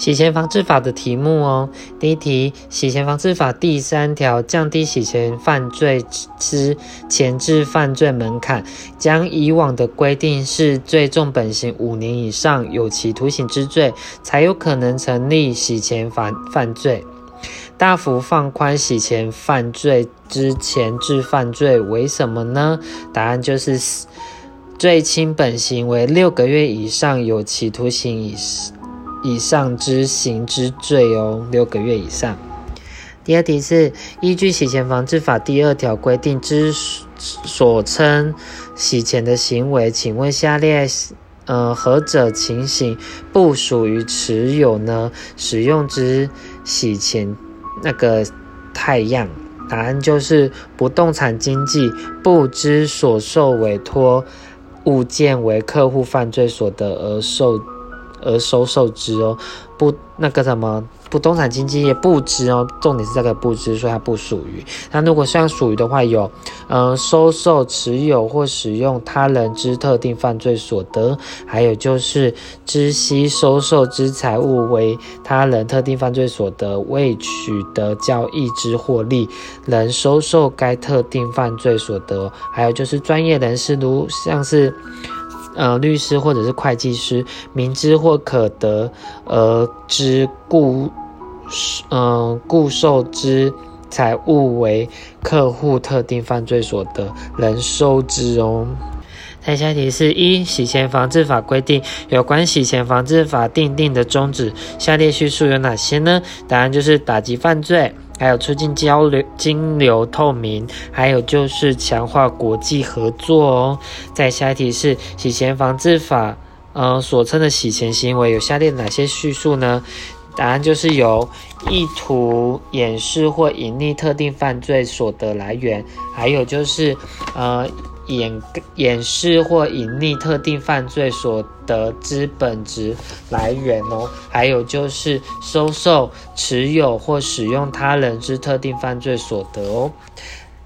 洗钱防治法的题目哦。第一题，洗钱防治法第三条，降低洗钱犯罪之前置犯罪门槛，将以往的规定是最重本刑五年以上有期徒刑之罪，才有可能成立洗钱犯犯罪，大幅放宽洗钱犯罪之前置犯罪，为什么呢？答案就是最轻本刑为六个月以上有期徒刑以。以上之刑之罪哦，六个月以上。第二题是依据洗钱防治法第二条规定之所称洗钱的行为，请问下列呃何者情形不属于持有呢？使用之洗钱那个太阳，答案就是不动产经纪不知所受委托物件为客户犯罪所得而受。而收受之哦，不那个什么不动产经纪业不知哦，重点是这个不知，所以它不属于。那如果像属于的话，有嗯收受、持有或使用他人之特定犯罪所得，还有就是知悉收受之财物为他人特定犯罪所得，未取得交易之获利，能收受该特定犯罪所得，还有就是专业人士如像是。呃，律师或者是会计师，明知或可得而知故，嗯，故受之财物为客户特定犯罪所得，能收之哦。再下题是一洗钱防治法规定有关洗钱防治法定定的宗旨，下列叙述有哪些呢？答案就是打击犯罪。还有促进交流、金流透明，还有就是强化国际合作哦。再下一题是洗钱防治法，呃，所称的洗钱行为有下列哪些叙述呢？答案就是有意图掩饰或隐匿特定犯罪所得来源，还有就是呃。掩掩饰或隐匿特定犯罪所得资本值来源哦，还有就是收受、持有或使用他人之特定犯罪所得哦。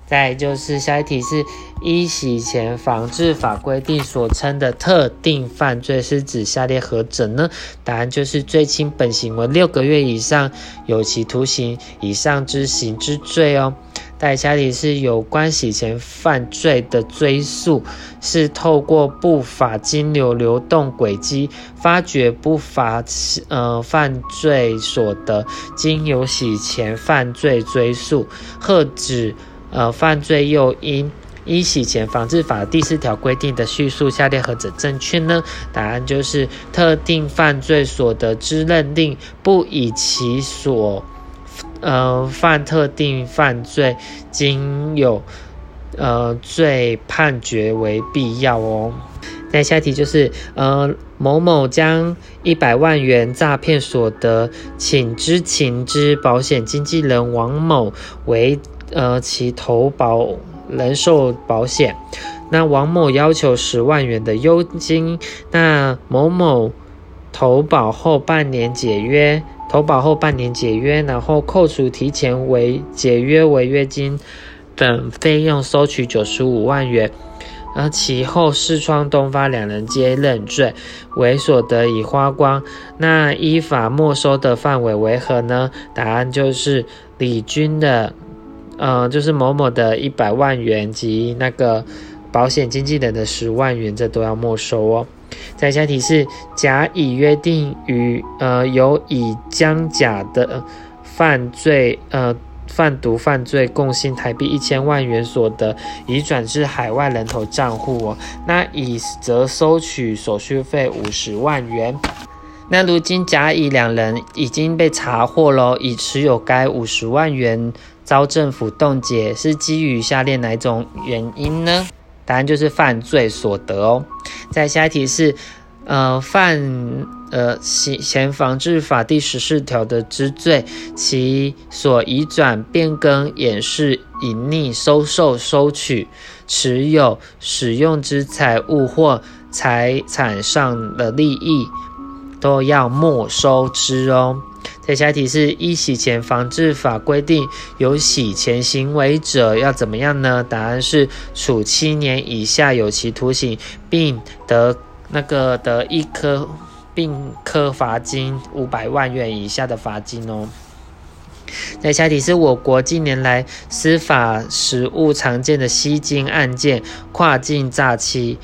再就是下一题是依洗钱防治法规定所称的特定犯罪是指下列何者呢？答案就是最轻本行为六个月以上有期徒刑以上之刑之罪哦。再下一题是有关洗钱犯罪的追诉，是透过不法金流流动轨迹发掘不法呃犯罪所得，经由洗钱犯罪追诉，或指呃犯罪诱因。依洗钱防治法第四条规定的叙述，下列何者正确呢？答案就是特定犯罪所得之认定，不以其所。呃，犯特定犯罪，经有呃罪判决为必要哦。那下题就是，呃，某某将一百万元诈骗所得，请知情之保险经纪人王某为呃其投保人寿保险，那王某要求十万元的佣金，那某某投保后半年解约。投保后半年解约，然后扣除提前违解约违约金等费用，收取九十五万元。而其后四川东发两人皆认罪，为所得已花光。那依法没收的范围为何呢？答案就是李军的，呃，就是某某的一百万元及那个保险经纪人的十万元，这都要没收哦。再下题是甲乙约定与呃由乙将甲的犯罪呃贩毒犯罪共性台币一千万元所得已转至海外人头账户哦，那乙则收取手续费五十万元。那如今甲乙两人已经被查获喽，已持有该五十万元遭政府冻结，是基于下列哪种原因呢？答案就是犯罪所得哦。在下一题是，呃，犯呃洗钱防治法第十四条的之罪，其所移转、变更、掩饰、隐匿、收受、收取、持有、使用之财物或财产上的利益，都要没收之哦。在下题是一洗钱防治法规定，有洗钱行为者要怎么样呢？答案是处七年以下有期徒刑，并得那个得一颗并科罚金五百万元以下的罚金哦。在下题是我国近年来司法实务常见的吸金案件、跨境诈欺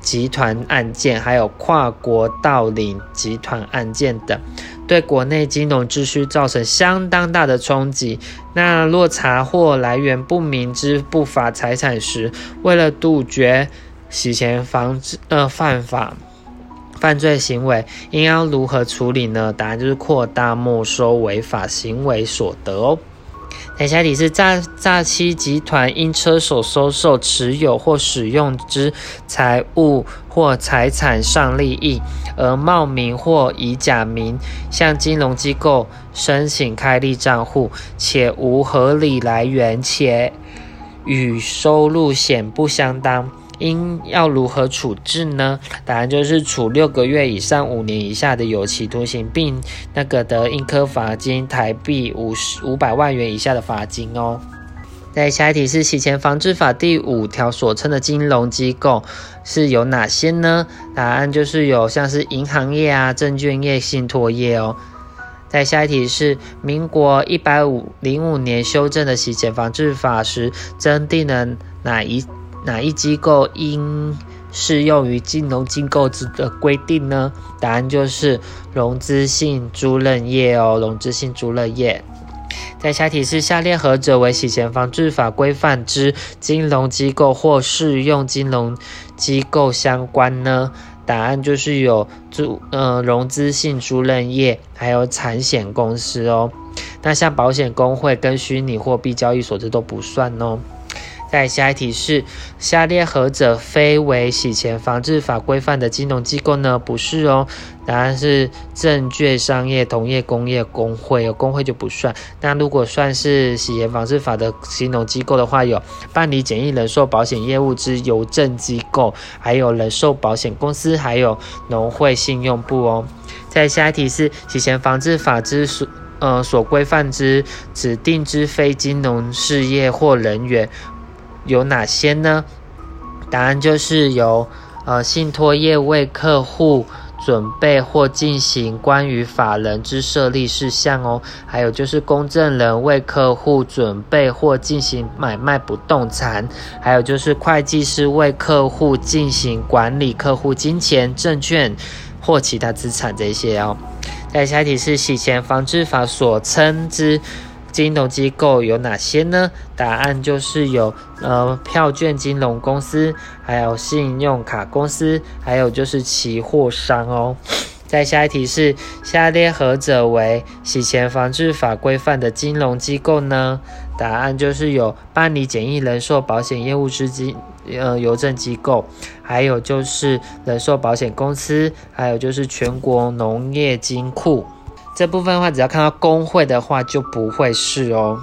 集团案件，还有跨国盗领集团案件等，对国内金融秩序造成相当大的冲击。那若查获来源不明之不法财产时，为了杜绝洗钱防止呃犯法。犯罪行为应要如何处理呢？答案就是扩大没收违法行为所得哦。等下底是诈诈欺集团因车手收受、持有或使用之财物或财产上利益，而冒名或以假名向金融机构申请开立账户，且无合理来源，且与收入显不相当。应要如何处置呢？答案就是处六个月以上五年以下的有期徒刑，并那个得应科罚金台币五十五百万元以下的罚金哦。在下一题是洗钱防治法第五条所称的金融机构是有哪些呢？答案就是有像是银行业啊、证券业、信托业哦。在下一题是民国一百五零五年修正的洗钱防治法时增订了哪一？哪一机构应适用于金融机构之的规定呢？答案就是融资性租赁业哦，融资性租赁业。在下题是下列何者为洗钱防治法规范之金融机构或适用金融机构相关呢？答案就是有租呃融资性租赁业，还有产险公司哦。那像保险公会跟虚拟货币交易所这都不算哦。在下一题是下列何者非为洗钱防治法规范的金融机构呢？不是哦，答案是证券商业同业工业工会有工会就不算。那如果算是洗钱防治法的金融机构的话，有办理简易人寿保险业务之邮政机构，还有人寿保险公司，还有农会信用部哦。在下一题是洗钱防治法之所呃所规范之指定之非金融事业或人员。有哪些呢？答案就是由呃信托业为客户准备或进行关于法人之设立事项哦，还有就是公证人为客户准备或进行买卖不动产，还有就是会计师为客户进行管理客户金钱、证券或其他资产这些哦。再下一题是洗钱防治法所称之。金融机构有哪些呢？答案就是有呃票券金融公司，还有信用卡公司，还有就是期货商哦。在下一题是下列何者为洗钱防治法规范的金融机构呢？答案就是有办理简易人寿保险业务之金呃邮政机构，还有就是人寿保险公司，还有就是全国农业金库。这部分的话，只要看到工会的话，就不会是哦。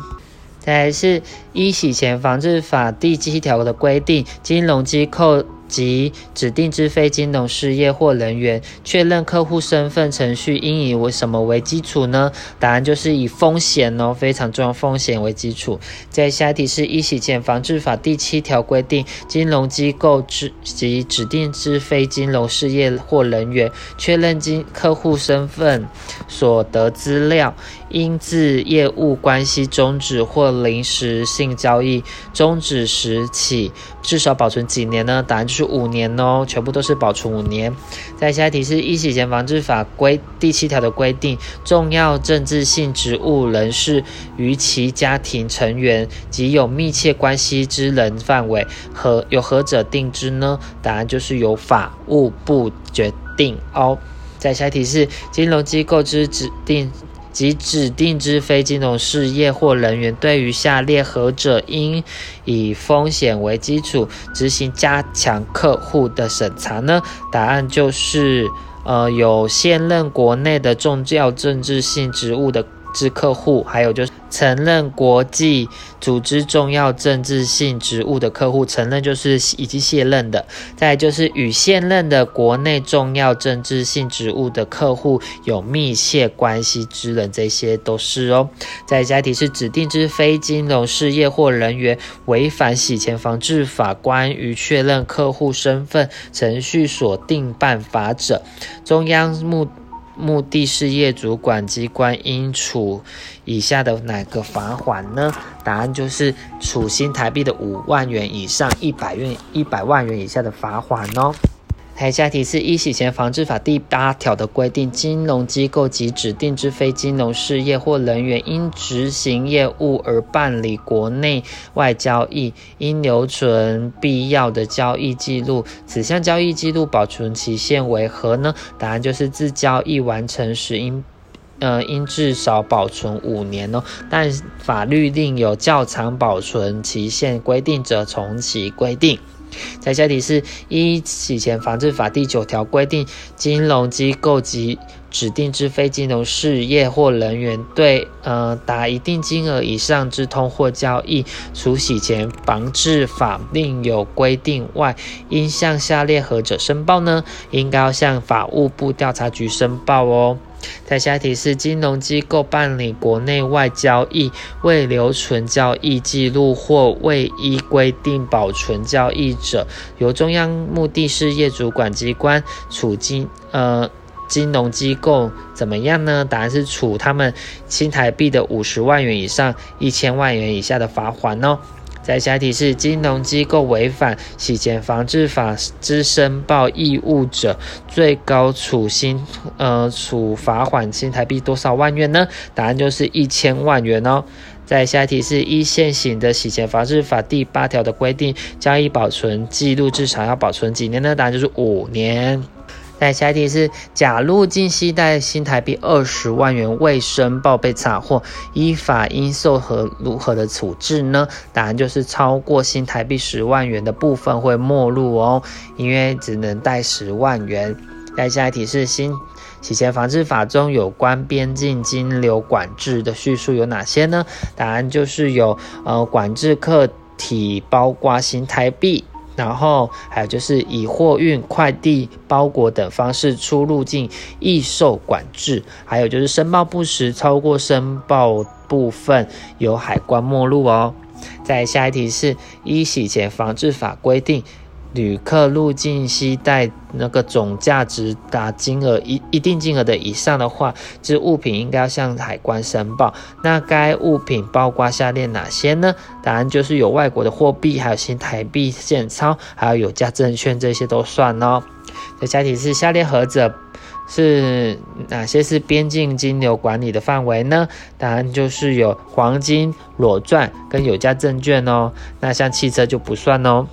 再来是《一洗钱防治法》第七条的规定，金融机构。及指定之非金融事业或人员确认客户身份程序应以为什么为基础呢？答案就是以风险哦，非常重要风险为基础。在下题是《一洗钱防治法》第七条规定，金融机构之及指定之非金融事业或人员确认金客户身份所得资料，因自业务关系终止或临时性交易终止时起，至少保存几年呢？答案就。是五年哦，全部都是保存五年。再下一题是《一洗钱防治法》规第七条的规定，重要政治性职务人士与其家庭成员及有密切关系之人范围和有何者定之呢？答案就是由法务部决定哦。再下一题是金融机构之指定。及指定之非金融事业或人员，对于下列何者应以风险为基础执行加强客户的审查呢？答案就是，呃，有现任国内的重要政治性职务的制客户，还有就是承认国际组织重要政治性职务的客户，承认就是已经卸任的。再就是与现任的国内重要政治性职务的客户有密切关系之人，这些都是哦。在下题是指定之非金融事业或人员违反洗钱防治法关于确认客户身份程序所定办法者，中央目。目的是业主管机关应处以下的哪个罚款呢？答案就是处新台币的五万元以上一百元一百万元以下的罚款哦。台下提示一洗钱防治法第八条的规定，金融机构及指定之非金融事业或人员因执行业务而办理国内外交易，应留存必要的交易记录。此项交易记录保存期限为何呢？答案就是自交易完成时应，呃，应至少保存五年哦。但法律另有较长保存期限规定者，从其规定。在下题是：一洗钱防治法第九条规定，金融机构及指定之非金融事业或人员对呃达一定金额以上之通货交易，除洗钱防治法另有规定外，应向下列何者申报呢？应该要向法务部调查局申报哦。在下题是金融机构办理国内外交易未留存交易记录或未依规定保存交易者，由中央目的事业主管机关处金呃金融机构怎么样呢？答案是处他们新台币的五十万元以上一千万元以下的罚款哦。再下一题是金融机构违反洗钱防治法之申报义务者，最高处新呃处罚款新台币多少万元呢？答案就是一千万元哦。再下一题是一现行的洗钱防治法第八条的规定，交易保存记录至少要保存几年呢？答案就是五年。在下一题是：假入境携带新台币二十万元未申报被查获，依法应受何如何的处置呢？答案就是超过新台币十万元的部分会没入哦，因为只能带十万元。在下一题是：新洗钱防治法中有关边境金流管制的叙述有哪些呢？答案就是有呃管制客体包括新台币。然后还有就是以货运、快递、包裹等方式出入境易受管制，还有就是申报不实超过申报部分由海关没入哦。再下一题是依洗钱防治法规定。旅客入境携带那个总价值达金额一一定金额的以上的话，这物品应该要向海关申报。那该物品包括下列哪些呢？答案就是有外国的货币，还有新台币现钞，还有有价证券，这些都算哦。这下题是下列何者是哪些是边境金流管理的范围呢？答案就是有黄金、裸钻跟有价证券哦。那像汽车就不算哦。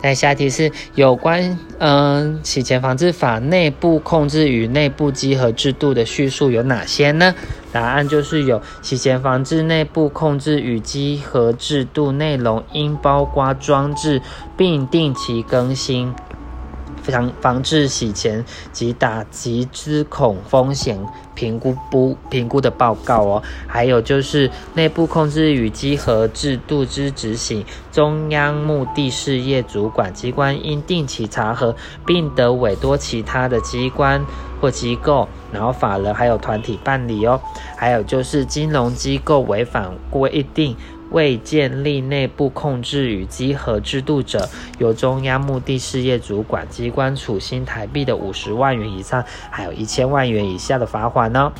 但下题是有关嗯洗钱防治法内部控制与内部稽核制度的叙述有哪些呢？答案就是有洗钱防治内部控制与稽核制度内容应包括装置并定期更新。防防治洗钱及打击资恐风险评估不评估的报告哦，还有就是内部控制与稽核制度之执行，中央目的事业主管机关应定期查核，并得委托其他的机关或机构，然后法人还有团体办理哦，还有就是金融机构违反规定。未建立内部控制与稽核制度者，由中央目的事业主管机关处新台币的五十万元以上，还有一千万元以下的罚款呢。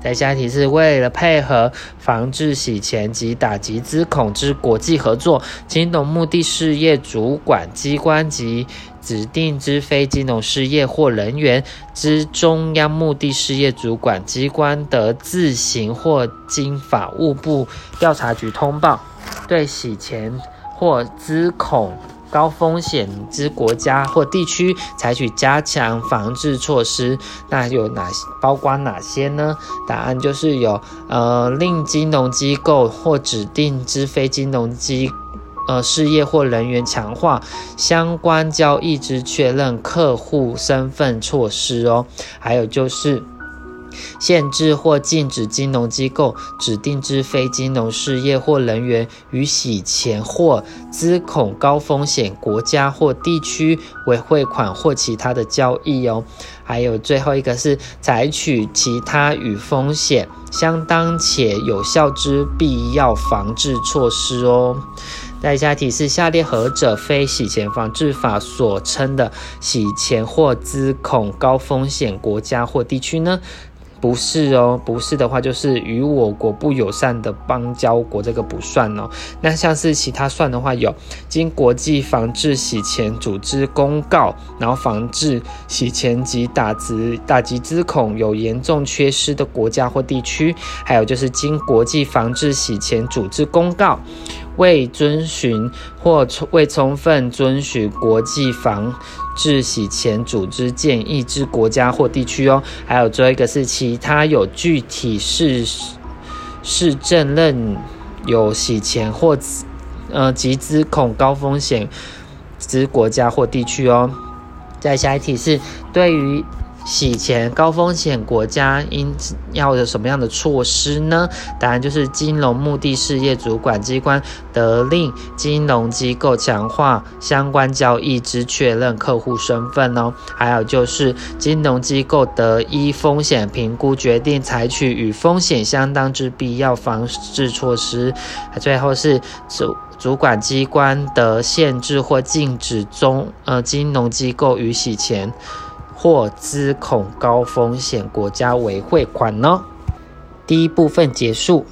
再下题是为了配合防治洗钱及打击资恐之国际合作，金融目的事业主管机关及指定之非金融事业或人员之中央目的事业主管机关得自行或经法务部调查局通报，对洗钱或资恐。高风险之国家或地区采取加强防治措施，那有哪包括哪些呢？答案就是有，呃，令金融机构或指定之非金融机，呃，事业或人员强化相关交易之确认客户身份措施哦，还有就是。限制或禁止金融机构指定之非金融事业或人员与洗钱或资恐高风险国家或地区为汇款或其他的交易哦。还有最后一个是采取其他与风险相当且有效之必要防治措施哦。在下提示：下列何者非洗钱防治法所称的洗钱或资恐高风险国家或地区呢？不是哦，不是的话就是与我国不友善的邦交国，这个不算哦。那像是其他算的话，有经国际防治洗钱组织公告，然后防治洗钱及打击打击资恐有严重缺失的国家或地区，还有就是经国际防治洗钱组织公告。未遵循或未充分遵循国际防治洗钱组织建议之国家或地区哦，还有最后一个是其他有具体市市政认有洗钱或呃集资恐高风险之国家或地区哦。再下一题是对于。洗钱高风险国家应要有什么样的措施呢？答案就是金融目的事业主管机关得令金融机构强化相关交易之确认客户身份哦。还有就是金融机构得依风险评估决定采取与风险相当之必要防治措施。最后是主主管机关得限制或禁止中呃金融机构与洗钱。或资恐高风险国家为汇款呢？第一部分结束。